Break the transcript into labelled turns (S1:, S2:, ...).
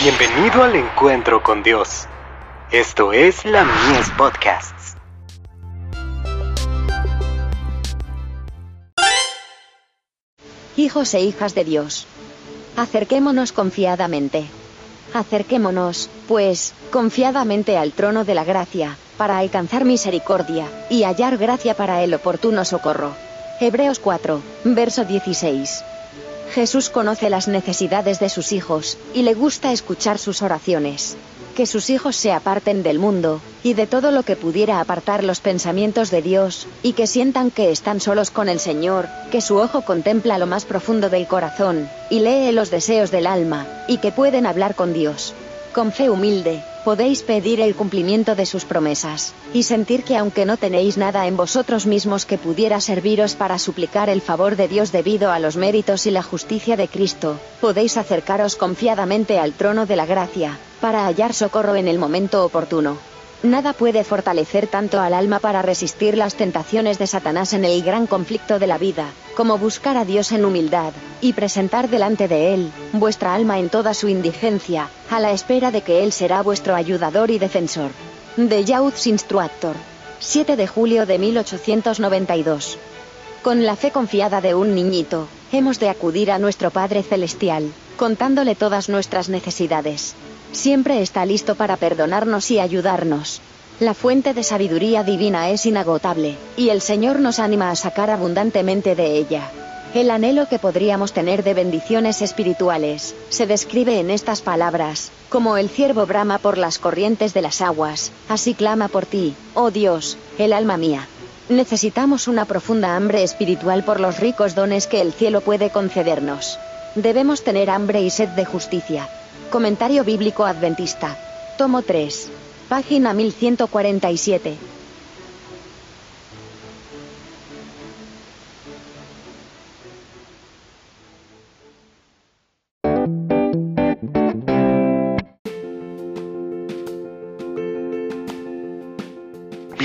S1: Bienvenido al encuentro con Dios. Esto es la Mies Podcasts.
S2: Hijos e hijas de Dios. Acerquémonos confiadamente. Acerquémonos, pues, confiadamente al trono de la gracia, para alcanzar misericordia, y hallar gracia para el oportuno socorro. Hebreos 4, verso 16. Jesús conoce las necesidades de sus hijos, y le gusta escuchar sus oraciones. Que sus hijos se aparten del mundo, y de todo lo que pudiera apartar los pensamientos de Dios, y que sientan que están solos con el Señor, que su ojo contempla lo más profundo del corazón, y lee los deseos del alma, y que pueden hablar con Dios. Con fe humilde, podéis pedir el cumplimiento de sus promesas, y sentir que aunque no tenéis nada en vosotros mismos que pudiera serviros para suplicar el favor de Dios debido a los méritos y la justicia de Cristo, podéis acercaros confiadamente al trono de la gracia, para hallar socorro en el momento oportuno. Nada puede fortalecer tanto al alma para resistir las tentaciones de Satanás en el gran conflicto de la vida, como buscar a Dios en humildad, y presentar delante de Él, vuestra alma en toda su indigencia, a la espera de que Él será vuestro ayudador y defensor. De Youth's Instructor. 7 de julio de 1892. Con la fe confiada de un niñito, hemos de acudir a nuestro Padre Celestial, contándole todas nuestras necesidades. Siempre está listo para perdonarnos y ayudarnos. La fuente de sabiduría divina es inagotable, y el Señor nos anima a sacar abundantemente de ella. El anhelo que podríamos tener de bendiciones espirituales, se describe en estas palabras, como el ciervo brama por las corrientes de las aguas, así clama por ti, oh Dios, el alma mía. Necesitamos una profunda hambre espiritual por los ricos dones que el cielo puede concedernos. Debemos tener hambre y sed de justicia, Comentario Bíblico Adventista. Tomo 3. Página 1147.